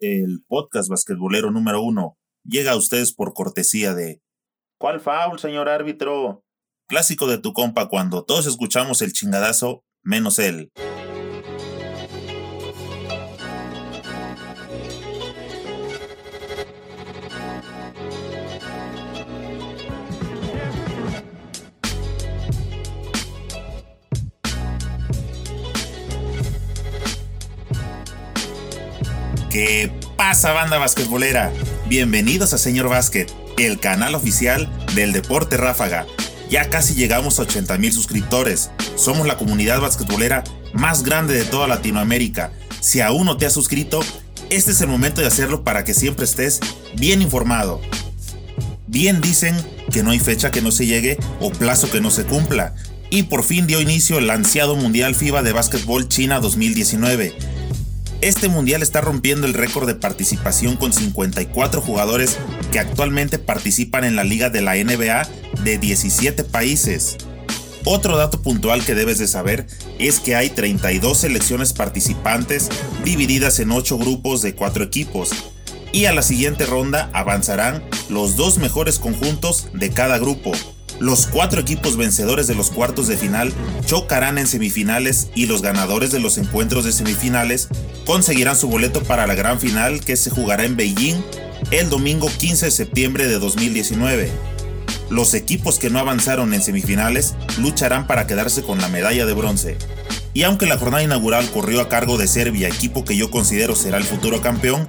el podcast basquetbolero número uno, llega a ustedes por cortesía de... ¿Cuál foul, señor árbitro? Clásico de tu compa cuando todos escuchamos el chingadazo, menos él. ¿Qué pasa banda basquetbolera? Bienvenidos a Señor Básquet, el canal oficial del deporte ráfaga. Ya casi llegamos a 80 mil suscriptores. Somos la comunidad basquetbolera más grande de toda Latinoamérica. Si aún no te has suscrito, este es el momento de hacerlo para que siempre estés bien informado. Bien dicen que no hay fecha que no se llegue o plazo que no se cumpla. Y por fin dio inicio el ansiado Mundial FIBA de Básquetbol China 2019 este mundial está rompiendo el récord de participación con 54 jugadores que actualmente participan en la liga de la NBA de 17 países. Otro dato puntual que debes de saber es que hay 32 selecciones participantes divididas en 8 grupos de 4 equipos, y a la siguiente ronda avanzarán los dos mejores conjuntos de cada grupo. Los cuatro equipos vencedores de los cuartos de final chocarán en semifinales y los ganadores de los encuentros de semifinales conseguirán su boleto para la gran final que se jugará en Beijing el domingo 15 de septiembre de 2019. Los equipos que no avanzaron en semifinales lucharán para quedarse con la medalla de bronce. Y aunque la jornada inaugural corrió a cargo de Serbia, equipo que yo considero será el futuro campeón,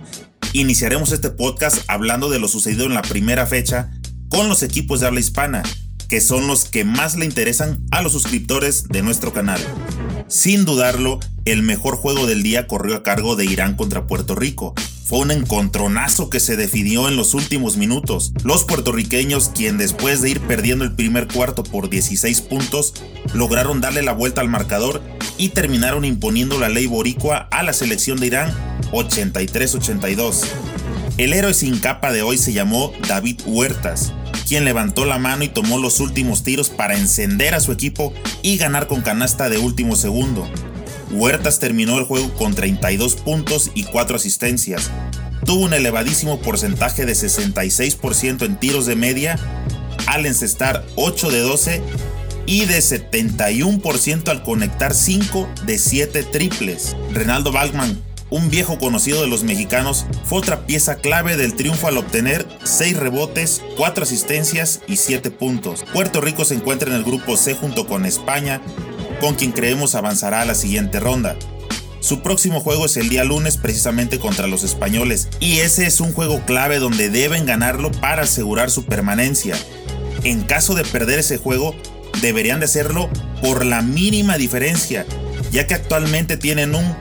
iniciaremos este podcast hablando de lo sucedido en la primera fecha con los equipos de habla hispana, que son los que más le interesan a los suscriptores de nuestro canal. Sin dudarlo, el mejor juego del día corrió a cargo de Irán contra Puerto Rico. Fue un encontronazo que se definió en los últimos minutos. Los puertorriqueños, quien después de ir perdiendo el primer cuarto por 16 puntos, lograron darle la vuelta al marcador y terminaron imponiendo la ley boricua a la selección de Irán 83-82. El héroe sin capa de hoy se llamó David Huertas, quien levantó la mano y tomó los últimos tiros para encender a su equipo y ganar con canasta de último segundo. Huertas terminó el juego con 32 puntos y 4 asistencias. Tuvo un elevadísimo porcentaje de 66% en tiros de media, al encestar 8 de 12 y de 71% al conectar 5 de 7 triples. Renaldo Balkman un viejo conocido de los mexicanos, fue otra pieza clave del triunfo al obtener 6 rebotes, 4 asistencias y 7 puntos. Puerto Rico se encuentra en el grupo C junto con España, con quien creemos avanzará a la siguiente ronda. Su próximo juego es el día lunes precisamente contra los españoles y ese es un juego clave donde deben ganarlo para asegurar su permanencia. En caso de perder ese juego, deberían de hacerlo por la mínima diferencia, ya que actualmente tienen un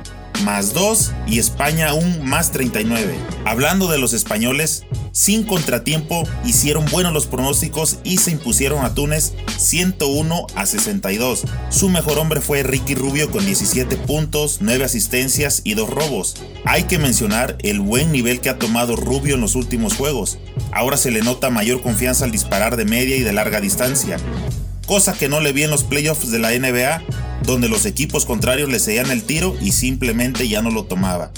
más 2 y España un más 39. Hablando de los españoles, sin contratiempo hicieron buenos los pronósticos y se impusieron a Túnez 101 a 62. Su mejor hombre fue Ricky Rubio con 17 puntos, 9 asistencias y 2 robos. Hay que mencionar el buen nivel que ha tomado Rubio en los últimos juegos. Ahora se le nota mayor confianza al disparar de media y de larga distancia, cosa que no le vi en los playoffs de la NBA donde los equipos contrarios le seguían el tiro y simplemente ya no lo tomaba.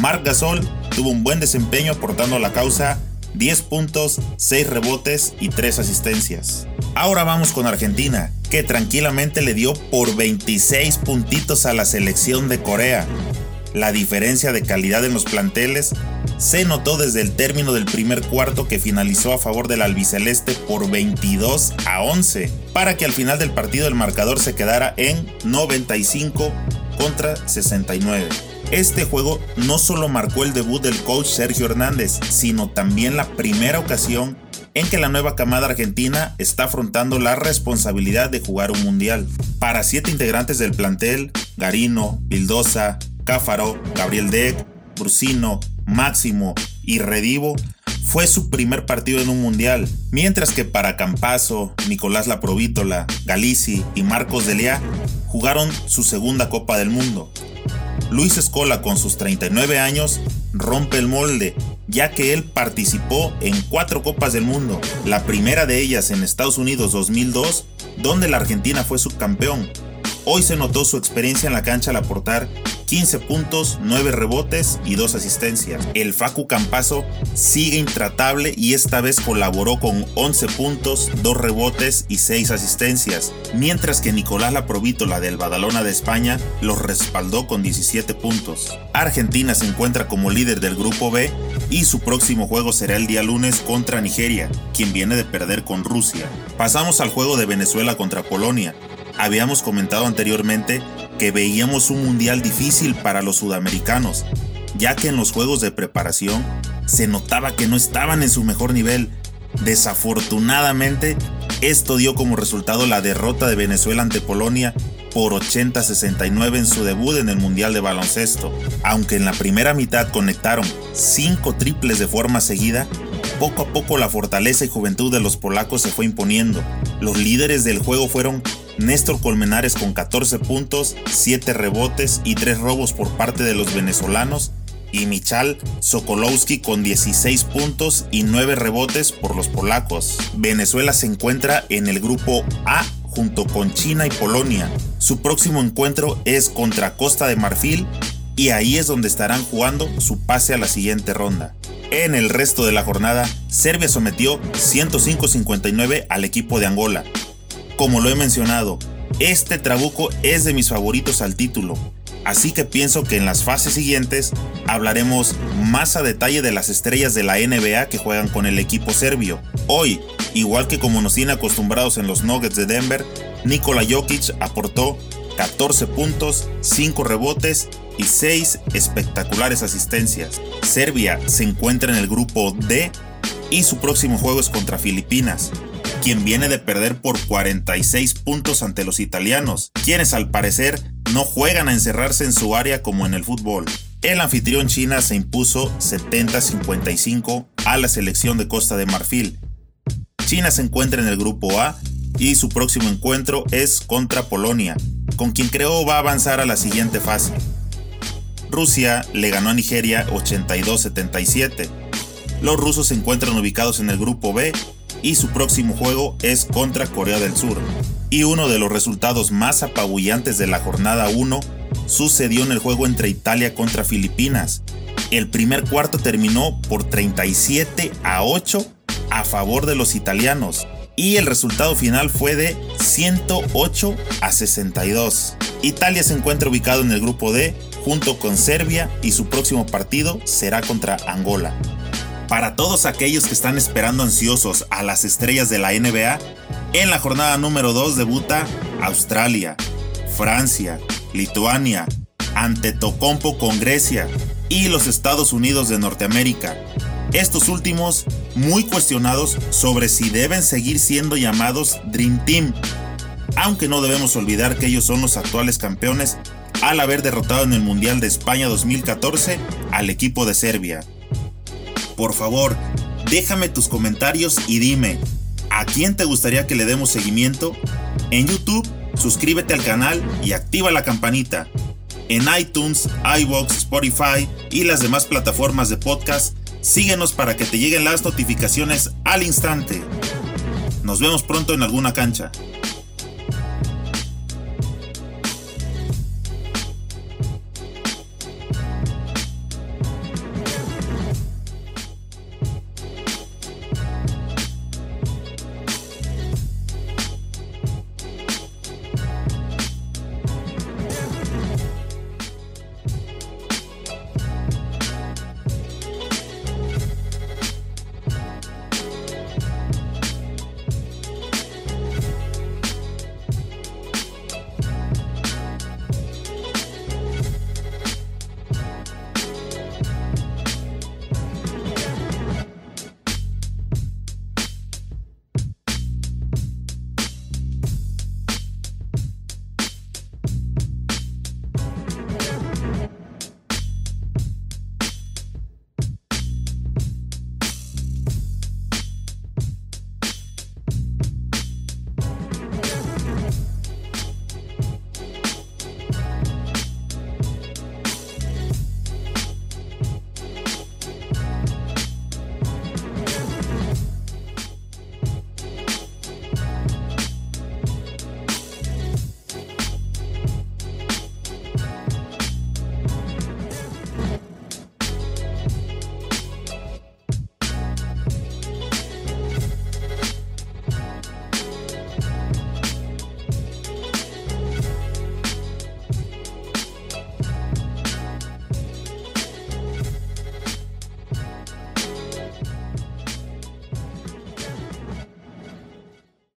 Marc Gasol tuvo un buen desempeño aportando a la causa 10 puntos, 6 rebotes y 3 asistencias. Ahora vamos con Argentina, que tranquilamente le dio por 26 puntitos a la selección de Corea. La diferencia de calidad en los planteles se notó desde el término del primer cuarto que finalizó a favor del albiceleste por 22 a 11, para que al final del partido el marcador se quedara en 95 contra 69. Este juego no solo marcó el debut del coach Sergio Hernández, sino también la primera ocasión en que la nueva camada argentina está afrontando la responsabilidad de jugar un mundial. Para siete integrantes del plantel, Garino, Vildosa, Cáfaro, Gabriel Deck, Brusino, Máximo y Redivo, fue su primer partido en un mundial, mientras que para Campazo, Nicolás Laprovítola, Galici y Marcos Delia jugaron su segunda Copa del Mundo. Luis Escola con sus 39 años rompe el molde, ya que él participó en cuatro Copas del Mundo, la primera de ellas en Estados Unidos 2002, donde la Argentina fue subcampeón. Hoy se notó su experiencia en la cancha al aportar 15 puntos, 9 rebotes y 2 asistencias. El Facu Campazo sigue intratable y esta vez colaboró con 11 puntos, 2 rebotes y 6 asistencias, mientras que Nicolás Laprovítola del Badalona de España los respaldó con 17 puntos. Argentina se encuentra como líder del grupo B y su próximo juego será el día lunes contra Nigeria, quien viene de perder con Rusia. Pasamos al juego de Venezuela contra Polonia. Habíamos comentado anteriormente que veíamos un mundial difícil para los sudamericanos, ya que en los juegos de preparación se notaba que no estaban en su mejor nivel. Desafortunadamente, esto dio como resultado la derrota de Venezuela ante Polonia por 80-69 en su debut en el Mundial de Baloncesto. Aunque en la primera mitad conectaron 5 triples de forma seguida, poco a poco la fortaleza y juventud de los polacos se fue imponiendo. Los líderes del juego fueron Néstor Colmenares con 14 puntos, 7 rebotes y 3 robos por parte de los venezolanos y Michal Sokolowski con 16 puntos y 9 rebotes por los polacos. Venezuela se encuentra en el grupo A junto con China y Polonia. Su próximo encuentro es contra Costa de Marfil y ahí es donde estarán jugando su pase a la siguiente ronda. En el resto de la jornada, Serbia sometió 105-59 al equipo de Angola. Como lo he mencionado, este trabuco es de mis favoritos al título, así que pienso que en las fases siguientes hablaremos más a detalle de las estrellas de la NBA que juegan con el equipo serbio. Hoy, igual que como nos tiene acostumbrados en los Nuggets de Denver, Nikola Jokic aportó 14 puntos, 5 rebotes y 6 espectaculares asistencias. Serbia se encuentra en el grupo D y su próximo juego es contra Filipinas quien viene de perder por 46 puntos ante los italianos, quienes al parecer no juegan a encerrarse en su área como en el fútbol. El anfitrión China se impuso 70-55 a la selección de Costa de Marfil. China se encuentra en el grupo A y su próximo encuentro es contra Polonia, con quien creo va a avanzar a la siguiente fase. Rusia le ganó a Nigeria 82-77. Los rusos se encuentran ubicados en el grupo B y su próximo juego es contra Corea del Sur. Y uno de los resultados más apabullantes de la jornada 1 sucedió en el juego entre Italia contra Filipinas. El primer cuarto terminó por 37 a 8 a favor de los italianos y el resultado final fue de 108 a 62. Italia se encuentra ubicado en el grupo D junto con Serbia y su próximo partido será contra Angola. Para todos aquellos que están esperando ansiosos a las estrellas de la NBA, en la jornada número 2 debuta Australia, Francia, Lituania, Antetokounmpo con Grecia y los Estados Unidos de Norteamérica. Estos últimos muy cuestionados sobre si deben seguir siendo llamados Dream Team, aunque no debemos olvidar que ellos son los actuales campeones al haber derrotado en el Mundial de España 2014 al equipo de Serbia. Por favor, déjame tus comentarios y dime, ¿a quién te gustaría que le demos seguimiento? En YouTube, suscríbete al canal y activa la campanita. En iTunes, iBox, Spotify y las demás plataformas de podcast, síguenos para que te lleguen las notificaciones al instante. Nos vemos pronto en alguna cancha.